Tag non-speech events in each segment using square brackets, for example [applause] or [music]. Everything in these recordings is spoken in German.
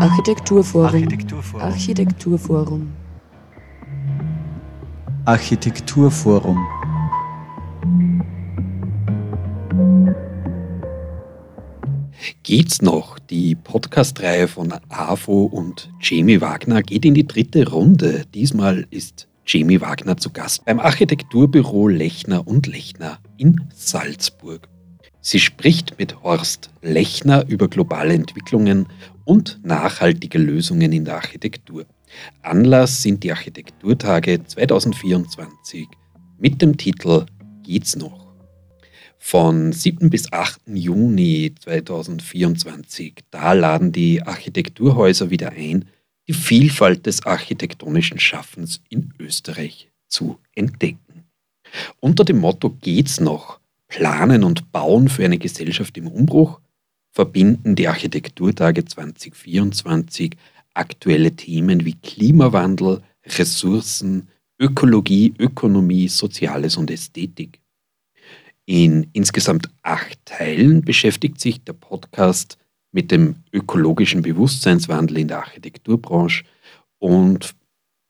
Architekturforum. Architekturforum. Architekturforum. Architekturforum. Geht's noch? Die Podcast-Reihe von AFO und Jamie Wagner geht in die dritte Runde. Diesmal ist Jamie Wagner zu Gast beim Architekturbüro Lechner und Lechner in Salzburg. Sie spricht mit Horst Lechner über globale Entwicklungen und nachhaltige Lösungen in der Architektur. Anlass sind die Architekturtage 2024 mit dem Titel Geht's noch? Von 7. bis 8. Juni 2024, da laden die Architekturhäuser wieder ein, die Vielfalt des architektonischen Schaffens in Österreich zu entdecken. Unter dem Motto Geht's noch? Planen und Bauen für eine Gesellschaft im Umbruch verbinden die Architekturtage 2024 aktuelle Themen wie Klimawandel, Ressourcen, Ökologie, Ökonomie, Soziales und Ästhetik. In insgesamt acht Teilen beschäftigt sich der Podcast mit dem ökologischen Bewusstseinswandel in der Architekturbranche und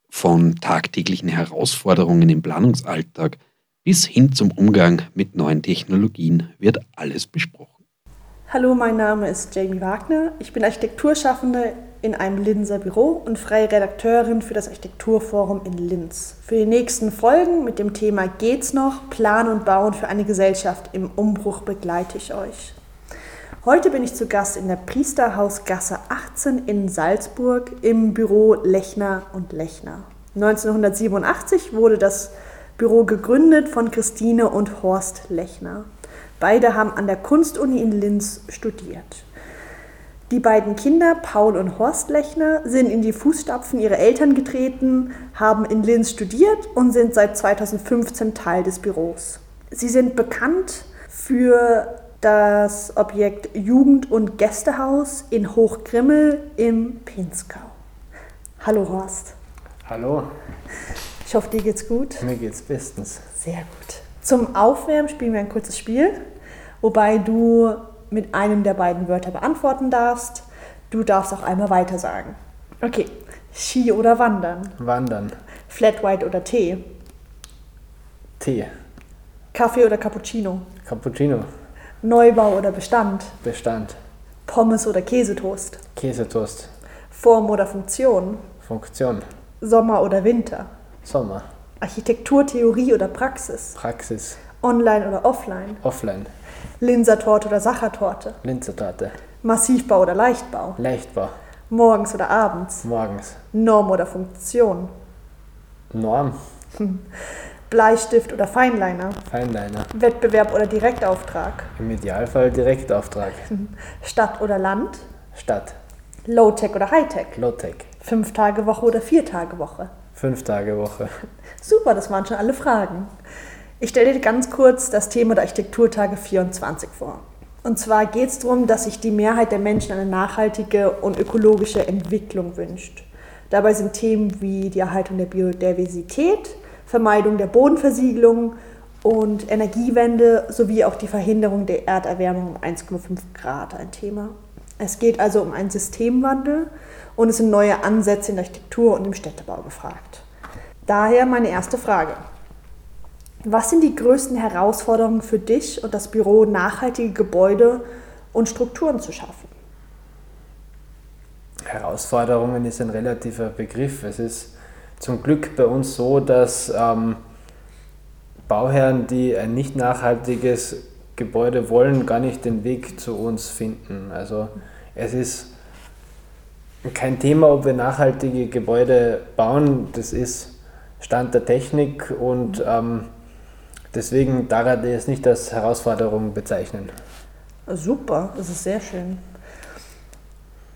von tagtäglichen Herausforderungen im Planungsalltag bis hin zum Umgang mit neuen Technologien wird alles besprochen. Hallo, mein Name ist Jamie Wagner. Ich bin Architekturschaffende in einem Linzer Büro und freie Redakteurin für das Architekturforum in Linz. Für die nächsten Folgen mit dem Thema Geht's noch? Planen und Bauen für eine Gesellschaft im Umbruch begleite ich euch. Heute bin ich zu Gast in der Priesterhausgasse 18 in Salzburg im Büro Lechner und Lechner. 1987 wurde das Büro gegründet von Christine und Horst Lechner. Beide haben an der Kunstuni in Linz studiert. Die beiden Kinder, Paul und Horst Lechner, sind in die Fußstapfen ihrer Eltern getreten, haben in Linz studiert und sind seit 2015 Teil des Büros. Sie sind bekannt für das Objekt Jugend- und Gästehaus in Hochgrimmel im Pinzgau. Hallo Horst. Hallo, Ich hoffe, dir geht's gut. mir geht's bestens. Sehr gut. Zum Aufwärmen spielen wir ein kurzes Spiel, wobei du mit einem der beiden Wörter beantworten darfst. Du darfst auch einmal weiter sagen. Okay. Ski oder Wandern? Wandern, Flat White oder Tee? Tee, Kaffee oder Cappuccino? Cappuccino, Neubau oder Bestand? Bestand, Pommes oder Käsetoast? Käsetoast, Form oder Funktion? Funktion, Sommer oder Winter? Sommer, Architektur, Theorie oder Praxis? Praxis, Online oder Offline? Offline, Linsertorte oder Sachertorte? Linzertorte, Massivbau oder Leichtbau? Leichtbau, Morgens oder abends? morgens, Norm oder Funktion? Norm, Bleistift oder Feinliner? Feinliner, Wettbewerb oder Direktauftrag? im Idealfall Direktauftrag, Stadt oder Land? Stadt, Low-Tech oder High-Tech? Low-Tech, Fünf Tage Woche oder vier Tage Woche? Fünf Tage Woche, Super, das waren schon alle Fragen. Ich stelle dir ganz kurz das Thema der Architekturtage 24 vor. Und zwar geht es darum, dass sich die Mehrheit der Menschen eine nachhaltige und ökologische Entwicklung wünscht. Dabei sind Themen wie die Erhaltung der Biodiversität, Vermeidung der Bodenversiegelung und Energiewende sowie auch die Verhinderung der Erderwärmung um 1,5 Grad ein Thema. Es geht also um einen Systemwandel und es sind neue Ansätze in der Architektur und im Städtebau gefragt. Daher meine erste Frage. Was sind die größten Herausforderungen für dich und das Büro, nachhaltige Gebäude und Strukturen zu schaffen? Herausforderungen ist ein relativer Begriff. Es ist zum Glück bei uns so, dass ähm, Bauherren, die ein nicht nachhaltiges Gebäude wollen, gar nicht den Weg zu uns finden. Also es ist kein Thema, ob wir nachhaltige Gebäude bauen. Das ist Stand der Technik und ähm, deswegen daran es nicht als Herausforderung bezeichnen. Super, das ist sehr schön.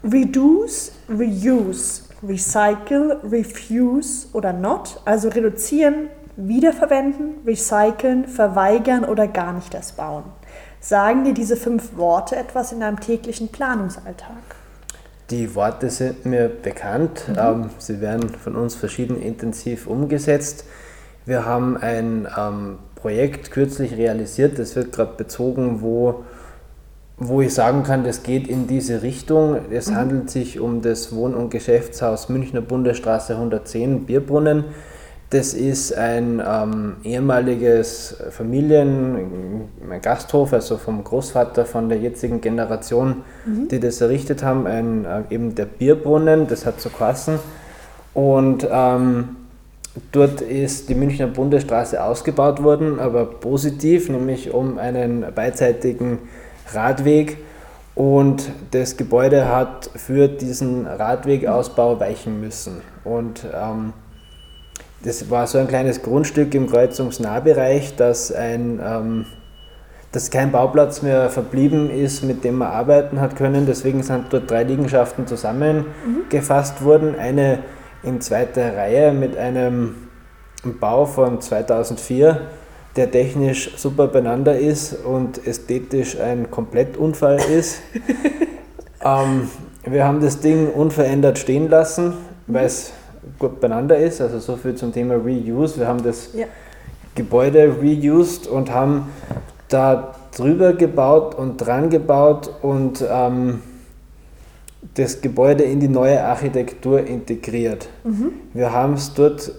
Reduce, reuse, recycle, refuse oder not, also reduzieren, wiederverwenden, recyceln, verweigern oder gar nicht erst bauen. Sagen dir diese fünf Worte etwas in deinem täglichen Planungsalltag? Die Worte sind mir bekannt. Ähm, sie werden von uns verschieden intensiv umgesetzt. Wir haben ein ähm, Projekt kürzlich realisiert, das wird gerade bezogen, wo wo ich sagen kann, das geht in diese Richtung. Es Mhm. handelt sich um das Wohn- und Geschäftshaus Münchner Bundesstraße 110 Bierbrunnen. Das ist ein ähm, ehemaliges Familien, ein Gasthof, also vom Großvater von der jetzigen Generation, die das errichtet haben, ein, äh, eben der Bierbrunnen, das hat so Kassen. Und ähm, dort ist die Münchner Bundesstraße ausgebaut worden, aber positiv, nämlich um einen beidseitigen Radweg. Und das Gebäude hat für diesen Radwegausbau weichen müssen. Und ähm, das war so ein kleines Grundstück im Kreuzungsnahbereich, dass, ein, ähm, dass kein Bauplatz mehr verblieben ist, mit dem man arbeiten hat können. Deswegen sind dort drei Liegenschaften zusammengefasst worden. Eine in zweiter Reihe mit einem Bau von 2004, der technisch super beieinander ist und ästhetisch ein Komplettunfall ist. [laughs] ähm, wir haben das Ding unverändert stehen lassen, weil es gut beieinander ist. Also so viel zum Thema Reuse. Wir haben das Ja. Gebäude reused und haben da drüber gebaut und dran gebaut und ähm, das Gebäude in die neue Architektur integriert. Wir haben es dort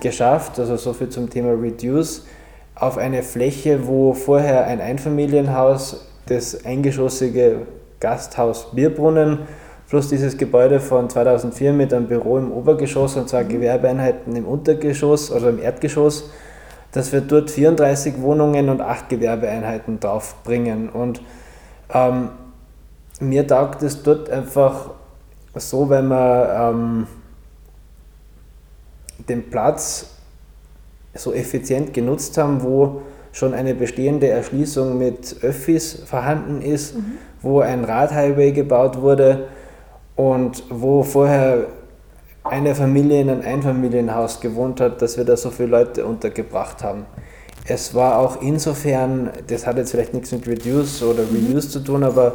geschafft, also so viel zum Thema Reduce, auf eine Fläche, wo vorher ein Einfamilienhaus, das eingeschossige Gasthaus Bierbrunnen, plus dieses Gebäude von 2004 mit einem Büro im Obergeschoss und zwei Gewerbeeinheiten im Untergeschoss oder im Erdgeschoss, dass wir dort 34 Wohnungen und 8 Gewerbeeinheiten draufbringen. Und ähm, mir taugt es dort einfach so, wenn man ähm, den Platz so effizient genutzt haben, wo schon eine bestehende Erschließung mit Öffis vorhanden ist, wo ein Radhighway gebaut wurde und wo vorher eine Familie in einem Einfamilienhaus gewohnt hat, dass wir da so viele Leute untergebracht haben. Es war auch insofern, das hat jetzt vielleicht nichts mit Reduce oder Reuse zu tun, aber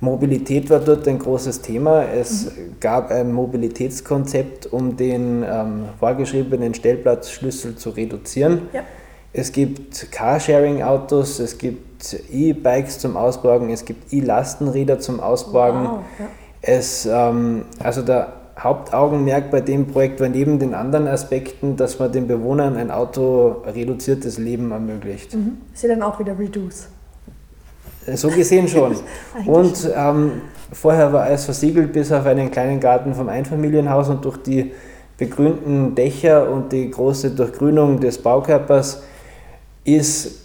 Mobilität war dort ein großes Thema. Es gab ein Mobilitätskonzept, um den ähm, vorgeschriebenen Stellplatzschlüssel zu reduzieren. Ja. Es gibt Carsharing-Autos, es gibt E-Bikes zum Ausborgen, es gibt E-Lastenräder zum Ausborgen. Wow, ja. Es, ähm, also der Hauptaugenmerk bei dem Projekt war neben den anderen Aspekten, dass man den Bewohnern ein autoreduziertes Leben ermöglicht. Ist ja dann auch wieder Reduce. So gesehen [laughs] schon. Und ähm, vorher war alles versiegelt bis auf einen kleinen Garten vom Einfamilienhaus und durch die begrünten Dächer und die große Durchgrünung des Baukörpers ist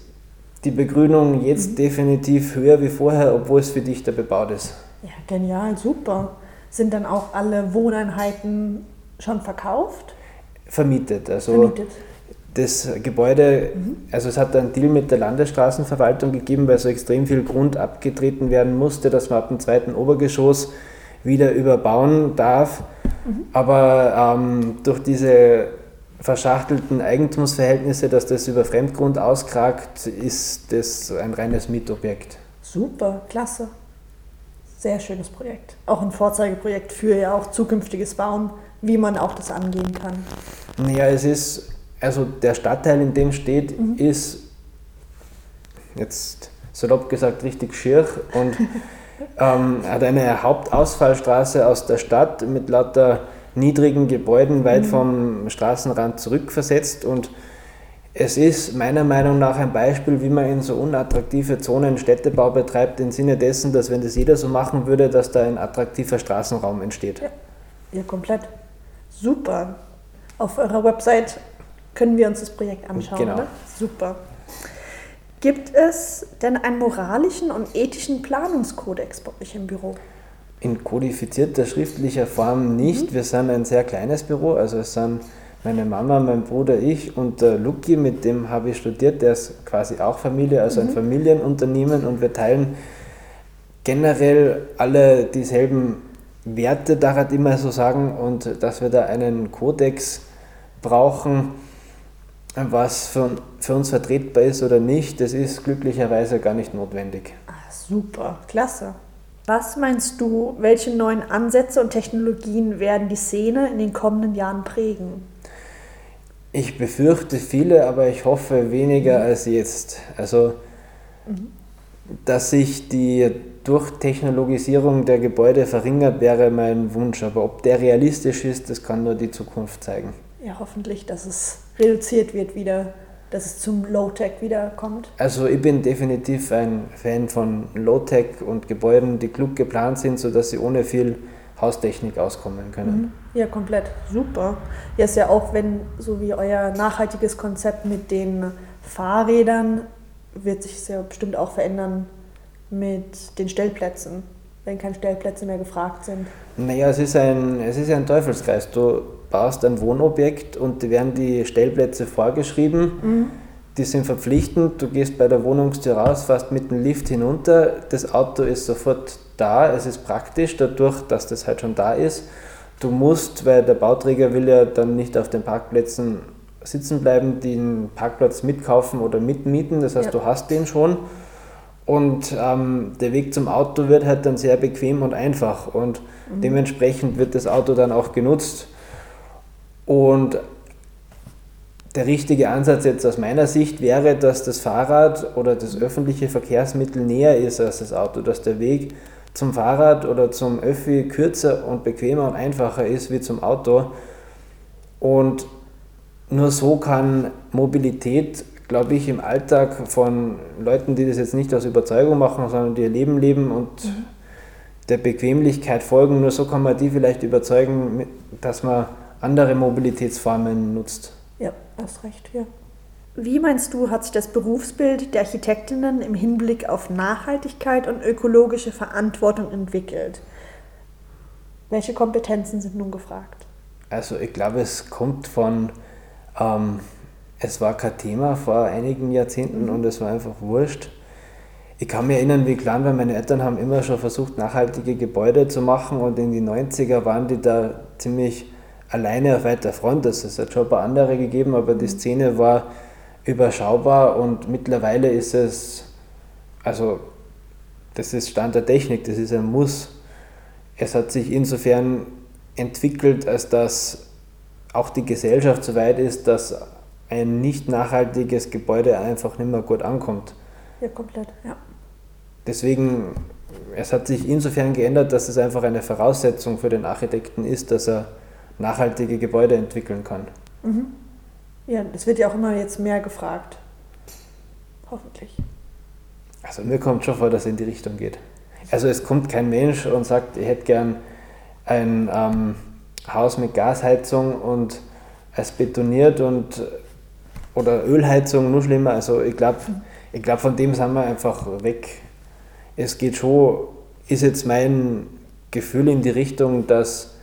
die Begrünung jetzt definitiv höher wie vorher, obwohl es für dichter bebaut ist. Ja, genial, super. Sind dann auch alle Wohneinheiten schon verkauft? Vermietet. Also Vermietet? das Gebäude, also es hat einen Deal mit der Landesstraßenverwaltung gegeben, weil so extrem viel Grund abgetreten werden musste, dass man ab dem zweiten Obergeschoss wieder überbauen darf. Aber ähm, durch diese verschachtelten Eigentumsverhältnisse, dass das über Fremdgrund auskragt, ist das ein reines Mietobjekt. Super, klasse. Sehr schönes Projekt. Auch ein Vorzeigeprojekt für ja auch zukünftiges Bauen, wie man auch das angehen kann. Naja, es ist, also der Stadtteil, in dem steht, ist jetzt salopp gesagt richtig schier und [laughs] ähm, hat eine Hauptausfallstraße aus der Stadt mit lauter niedrigen Gebäuden weit vom Straßenrand zurückversetzt und es ist meiner Meinung nach ein Beispiel, wie man in so unattraktive Zonen Städtebau betreibt, im Sinne dessen, dass wenn das jeder so machen würde, dass da ein attraktiver Straßenraum entsteht. Ja, ja komplett. Super. Auf eurer Website können wir uns das Projekt anschauen, Genau. oder? Super. Gibt es denn einen moralischen und ethischen Planungskodex bei euch im Büro? In kodifizierter schriftlicher Form nicht. Wir sind ein sehr kleines Büro, also es sind meine Mama, mein Bruder, ich und der Luki, mit dem habe ich studiert, der ist quasi auch Familie, also ein Familienunternehmen und wir teilen generell alle dieselben Werte, daran immer so sagen, und dass wir da einen Kodex brauchen, was für, für uns vertretbar ist oder nicht, das ist glücklicherweise gar nicht notwendig. Ah, super, klasse. Was meinst du, welche neuen Ansätze und Technologien werden die Szene in den kommenden Jahren prägen? Ich befürchte viele, aber ich hoffe weniger als jetzt. Also, dass sich die durch Technologisierung der Gebäude verringert, wäre mein Wunsch. Aber ob der realistisch ist, das kann nur die Zukunft zeigen. Ja, hoffentlich, dass es reduziert wird wieder, dass es zum Low-Tech wiederkommt. Also ich bin definitiv ein Fan von Low-Tech und Gebäuden, die klug geplant sind, sodass sie ohne viel Haustechnik auskommen können. Mhm. Ja, komplett. Super. Ja, ist ja auch, wenn so wie euer nachhaltiges Konzept mit den Fahrrädern wird sich ja bestimmt auch verändern mit den Stellplätzen, wenn keine Stellplätze mehr gefragt sind. Naja, es ist ein, es ist ein Teufelskreis. Du baust ein Wohnobjekt und die werden die Stellplätze vorgeschrieben. Mhm. Die sind verpflichtend. Du gehst bei der Wohnungstür raus, fährst mit dem Lift hinunter. Das Auto ist sofort da. Es ist praktisch dadurch, dass das halt schon da ist. Du musst, weil der Bauträger will ja dann nicht auf den Parkplätzen sitzen bleiben, den Parkplatz mitkaufen oder mitmieten. Das heißt, ja. du hast den schon. Und ähm, der Weg zum Auto wird halt dann sehr bequem und einfach. Und mhm. dementsprechend wird das Auto dann auch genutzt. Und der richtige Ansatz jetzt aus meiner Sicht wäre, dass das Fahrrad oder das öffentliche Verkehrsmittel näher ist als das Auto, dass der Weg zum Fahrrad oder zum Öffi kürzer und bequemer und einfacher ist wie zum Auto. Und nur so kann Mobilität, glaube ich, im Alltag von Leuten, die das jetzt nicht aus Überzeugung machen, sondern die ihr Leben leben und mhm. der Bequemlichkeit folgen, nur so kann man die vielleicht überzeugen, dass man andere Mobilitätsformen nutzt. Ja, hast recht, ja. Wie meinst du, hat sich das Berufsbild der Architektinnen im Hinblick auf Nachhaltigkeit und ökologische Verantwortung entwickelt? Welche Kompetenzen sind nun gefragt? Also ich glaube, es kommt von ähm, es war kein Thema vor einigen Jahrzehnten und es war einfach wurscht. Ich kann mich erinnern, wie klein war, meine Eltern haben immer schon versucht, nachhaltige Gebäude zu machen und in die 90er waren die da ziemlich alleine auf weiter Front. Es hat schon ein paar andere gegeben, aber die Szene war überschaubar und mittlerweile ist es, also das ist Stand der Technik, das ist ein Muss. Es hat sich insofern entwickelt, als dass auch die Gesellschaft so weit ist, dass ein nicht nachhaltiges Gebäude einfach nicht mehr gut ankommt. Ja, komplett, ja. Deswegen, es hat sich insofern geändert, dass es einfach eine Voraussetzung für den Architekten ist, dass er nachhaltige Gebäude entwickeln kann. Mhm. Ja, das wird ja auch immer jetzt mehr gefragt. Hoffentlich. Also mir kommt schon vor, dass es in die Richtung geht. Also es kommt kein Mensch und sagt, ich hätte gern ein ähm, Haus mit Gasheizung und es betoniert und oder Ölheizung, nur schlimmer. Also ich glaube, ich glaub, von dem sind wir einfach weg. Es geht schon, ist jetzt mein Gefühl in die Richtung, dass,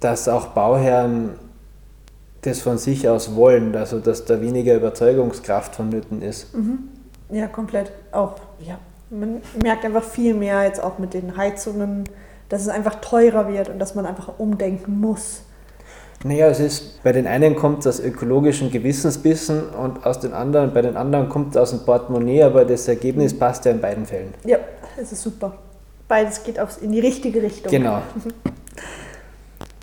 dass auch Bauherren das von sich aus wollen, also dass da weniger Überzeugungskraft vonnöten ist. Mhm. Ja, komplett. Auch, ja. Man merkt einfach viel mehr jetzt auch mit den Heizungen dass es einfach teurer wird und dass man einfach umdenken muss. Naja, es ist, bei den einen kommt aus ökologischen Gewissensbissen und aus den anderen, bei den anderen kommt es aus dem Portemonnaie, aber das Ergebnis passt ja in beiden Fällen. Ja, es ist super. Beides geht aufs, in die richtige Richtung. Genau. [laughs]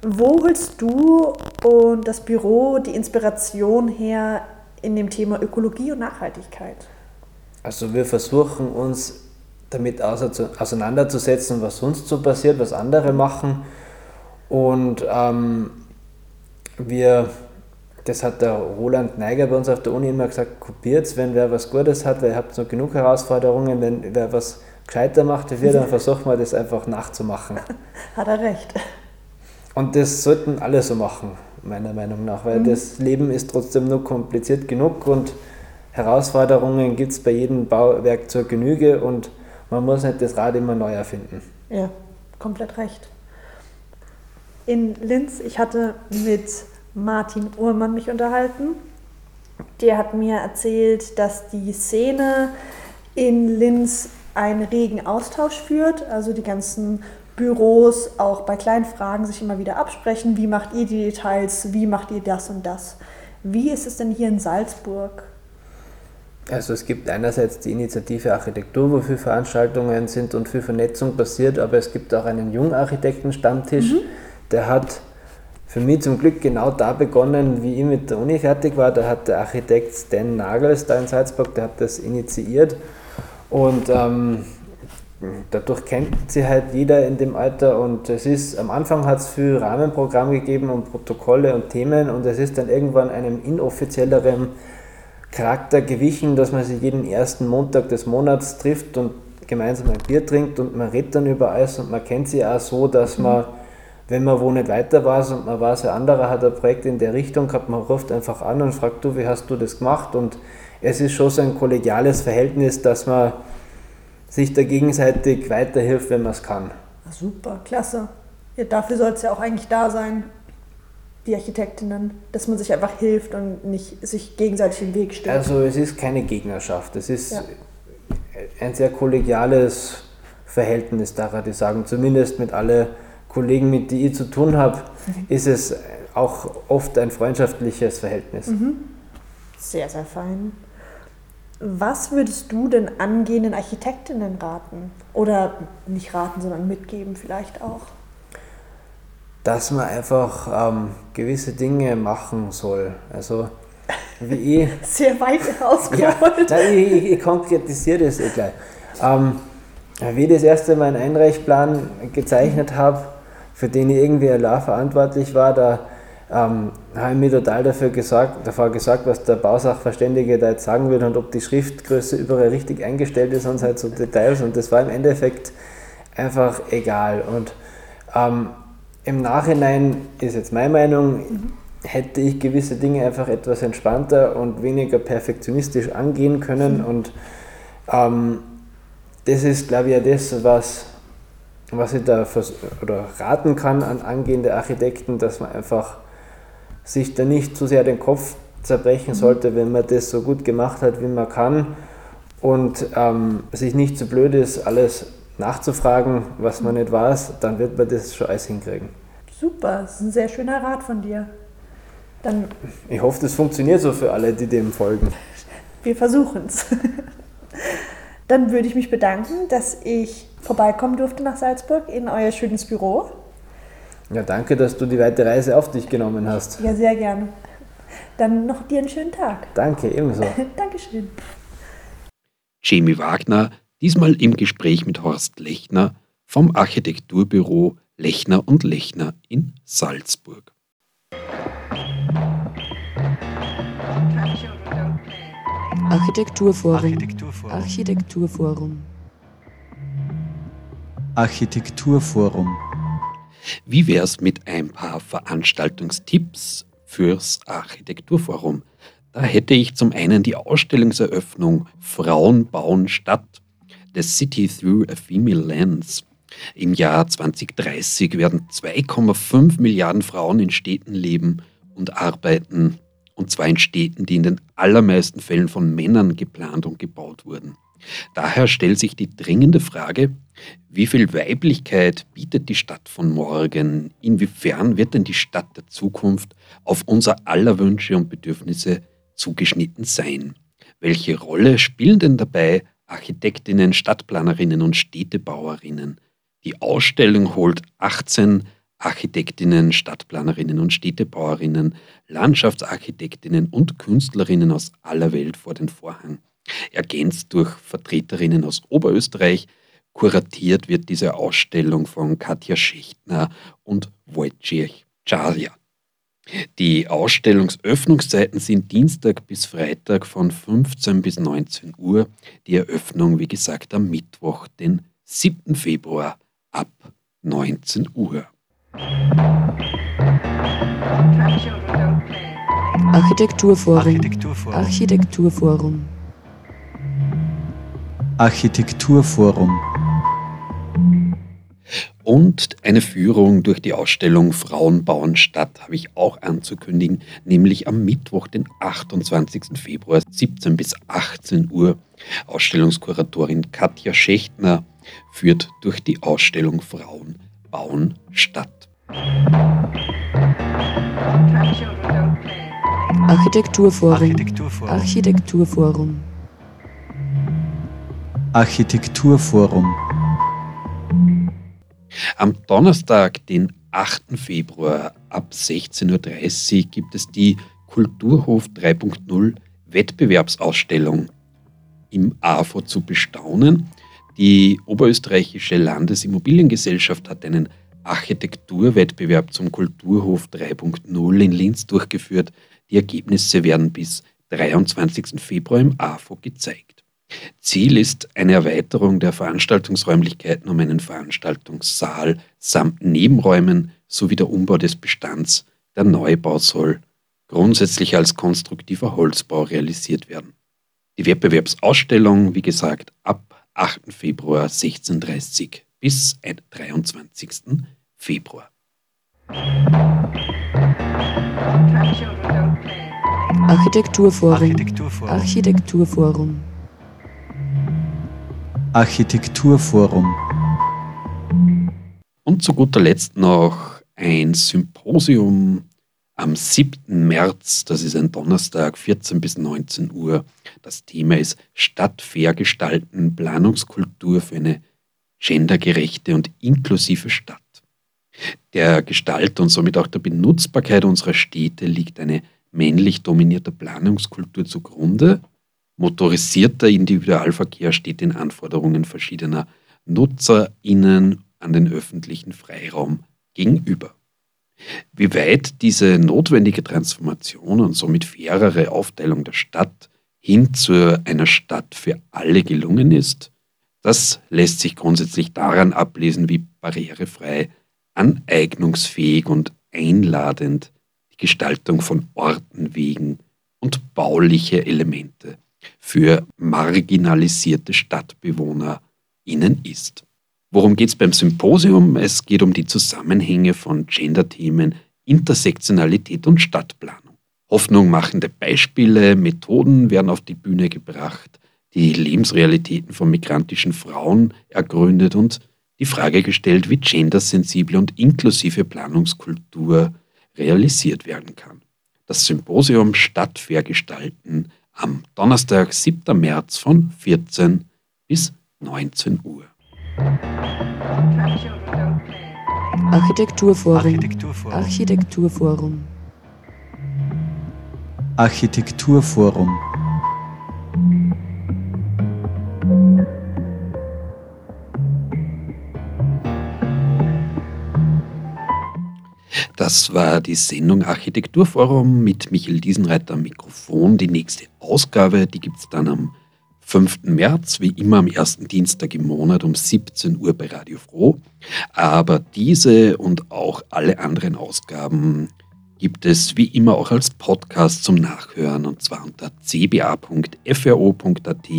Wo holst du und das Büro die Inspiration her in dem Thema Ökologie und Nachhaltigkeit? Also wir versuchen uns damit auseinanderzusetzen, was sonst so passiert, was andere machen. Und ähm, wir, das hat der Roland Neiger bei uns auf der Uni immer gesagt, kopiert wenn wer was Gutes hat, weil ihr habt noch genug Herausforderungen, wenn wer was gescheiter macht wie wir, dann [laughs] versuchen wir das einfach nachzumachen. Hat er recht. Und das sollten alle so machen, meiner Meinung nach, weil mhm. das Leben ist trotzdem nur kompliziert genug und Herausforderungen gibt es bei jedem Bauwerk zur Genüge und man muss nicht das Rad immer neu erfinden. Ja, komplett recht. In Linz, ich hatte mit Martin Uhrmann mich unterhalten. Der hat mir erzählt, dass die Szene in Linz einen regen Austausch führt, also die ganzen Büros auch bei kleinen Fragen sich immer wieder absprechen, wie macht ihr die Details, wie macht ihr das und das. Wie ist es denn hier in Salzburg? Also es gibt einerseits die Initiative Architektur, wo viele Veranstaltungen sind und viel Vernetzung passiert, aber es gibt auch einen Jungarchitekten-Stammtisch, mhm. der hat für mich zum Glück genau da begonnen, wie ich mit der Uni fertig war. Da hat der Architekt Stan Nagels da in Salzburg, der hat das initiiert und ähm, dadurch kennt sie halt jeder in dem Alter und es ist, am Anfang hat es viel Rahmenprogramm gegeben und Protokolle und Themen und es ist dann irgendwann einem inoffizielleren Charakter gewichen, dass man sich jeden ersten Montag des Monats trifft und gemeinsam ein Bier trinkt und man redet dann über alles und man kennt sie auch so, dass man, wenn man wo nicht weiter weiß und man weiß, ein anderer hat ein Projekt in der Richtung gehabt, man ruft einfach an und fragt, du, wie hast du das gemacht? Und es ist schon so ein kollegiales Verhältnis, dass man sich da gegenseitig weiterhilft, wenn man es kann. Super, klasse. Ja, dafür soll es ja auch eigentlich da sein, die Architektinnen, dass man sich einfach hilft und nicht sich gegenseitig im Weg steht. Also es ist keine Gegnerschaft, es ist ja. ein sehr kollegiales Verhältnis, daran die sagen, zumindest mit allen Kollegen, mit denen ich zu tun habe, mhm. ist es auch oft ein freundschaftliches Verhältnis. Mhm. Sehr, sehr fein. Was würdest du denn angehenden Architektinnen raten? Oder nicht raten, sondern mitgeben vielleicht auch? Dass man einfach ähm, gewisse Dinge machen soll. Also wie ich. [laughs] Sehr weit ausgeholt. Ja, ich, ich, ich konkretisiere das eh gleich. Ähm, wie ich das erste Mal einen Einreichplan gezeichnet habe, für den ich irgendwie allein verantwortlich war, da ähm, habe ich mir total dafür gesagt, davor gesagt, was der Bausachverständige da jetzt sagen würde und ob die Schriftgröße überall richtig eingestellt ist und halt so Details und das war im Endeffekt einfach egal. Und ähm, im Nachhinein ist jetzt meine Meinung, hätte ich gewisse Dinge einfach etwas entspannter und weniger perfektionistisch angehen können mhm. und ähm, das ist, glaube ich, ja das, was, was ich da oder raten kann an angehende Architekten, dass man einfach sich da nicht zu sehr den Kopf zerbrechen sollte, wenn man das so gut gemacht hat, wie man kann und ähm, sich nicht zu so blöd ist, alles nachzufragen, was man nicht weiß, dann wird man das schon alles hinkriegen. Super, das ist ein sehr schöner Rat von dir. Dann ich hoffe, das funktioniert so für alle, die dem folgen. Wir versuchen es. Dann würde ich mich bedanken, dass ich vorbeikommen durfte nach Salzburg in euer schönes Büro. Ja, danke, dass du die weite Reise auf dich genommen hast. Ja, sehr gerne. Dann noch dir einen schönen Tag. Danke, ebenso. [laughs] Dankeschön. Jamie Wagner, diesmal im Gespräch mit Horst Lechner vom Architekturbüro Lechner und Lechner in Salzburg. Architekturforum. Architekturforum. Architekturforum. Wie wäre es mit ein paar Veranstaltungstipps fürs Architekturforum? Da hätte ich zum einen die Ausstellungseröffnung Frauen bauen Stadt, The City Through a Female Lens. Im Jahr 2030 werden 2,5 Milliarden Frauen in Städten leben und arbeiten, und zwar in Städten, die in den allermeisten Fällen von Männern geplant und gebaut wurden. Daher stellt sich die dringende Frage, wie viel Weiblichkeit bietet die Stadt von morgen? Inwiefern wird denn die Stadt der Zukunft auf unser aller Wünsche und Bedürfnisse zugeschnitten sein? Welche Rolle spielen denn dabei Architektinnen, Stadtplanerinnen und Städtebauerinnen? Die Ausstellung holt 18 Architektinnen, Stadtplanerinnen und Städtebauerinnen, Landschaftsarchitektinnen und Künstlerinnen aus aller Welt vor den Vorhang ergänzt durch Vertreterinnen aus Oberösterreich. Kuratiert wird diese Ausstellung von Katja Schichtner und Wojciech Czarja. Die Ausstellungsöffnungszeiten sind Dienstag bis Freitag von 15 bis 19 Uhr. Die Eröffnung, wie gesagt, am Mittwoch, den 7. Februar ab 19 Uhr. Architekturforum. Architekturforum. Architekturforum. Architekturforum. Und eine Führung durch die Ausstellung Frauen bauen Stadt habe ich auch anzukündigen, nämlich am Mittwoch, den 28. Februar, 17 bis 18 Uhr. Ausstellungskuratorin Katja Schächtner führt durch die Ausstellung Frauen bauen Stadt. Architekturforum. Architekturforum. Architekturforum. Architekturforum. Am Donnerstag, den 8. Februar ab 16.30 Uhr gibt es die Kulturhof 3.0 Wettbewerbsausstellung im AFO zu bestaunen. Die Oberösterreichische Landesimmobiliengesellschaft hat einen Architekturwettbewerb zum Kulturhof 3.0 in Linz durchgeführt. Die Ergebnisse werden bis 23. Februar im AFO gezeigt. Ziel ist eine Erweiterung der Veranstaltungsräumlichkeiten um einen Veranstaltungssaal samt Nebenräumen sowie der Umbau des Bestands. Der Neubau soll grundsätzlich als konstruktiver Holzbau realisiert werden. Die Wettbewerbsausstellung, wie gesagt, ab 8. Februar 1630 bis 23. Februar. Architekturforum. Architekturforum. Architekturforum. Und zu guter Letzt noch ein Symposium am 7. März, das ist ein Donnerstag, 14 bis 19 Uhr. Das Thema ist Stadtfair gestalten, Planungskultur für eine gendergerechte und inklusive Stadt. Der Gestalt und somit auch der Benutzbarkeit unserer Städte liegt eine männlich dominierte Planungskultur zugrunde. Motorisierter Individualverkehr steht den Anforderungen verschiedener NutzerInnen an den öffentlichen Freiraum gegenüber. Wie weit diese notwendige Transformation und somit fairere Aufteilung der Stadt hin zu einer Stadt für alle gelungen ist, das lässt sich grundsätzlich daran ablesen, wie barrierefrei, aneignungsfähig und einladend die Gestaltung von Orten, Wegen und bauliche Elemente für marginalisierte StadtbewohnerInnen ist. Worum geht es beim Symposium? Es geht um die Zusammenhänge von Gender-Themen, Intersektionalität und Stadtplanung. Hoffnungmachende Beispiele, Methoden werden auf die Bühne gebracht, die Lebensrealitäten von migrantischen Frauen ergründet und die Frage gestellt, wie gendersensible und inklusive Planungskultur realisiert werden kann. Das Symposium Stadtfair gestalten am Donnerstag, 7. März von 14 bis 19 Uhr. Architekturforum. Architekturforum. Architekturforum. Das war die Sendung Architekturforum mit Michael Diesenreiter am Mikrofon. Die nächste Ausgabe, die gibt es dann am 5. März, wie immer am ersten Dienstag im Monat um 17 Uhr bei Radio Froh. Aber diese und auch alle anderen Ausgaben gibt es wie immer auch als Podcast zum Nachhören und zwar unter cba.fro.at.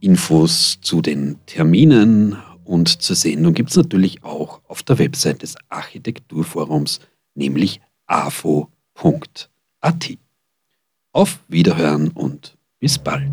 Infos zu den Terminen und zur Sendung gibt es natürlich auch auf der Website des Architekturforums, nämlich afo.at. Auf Wiederhören und bis bald.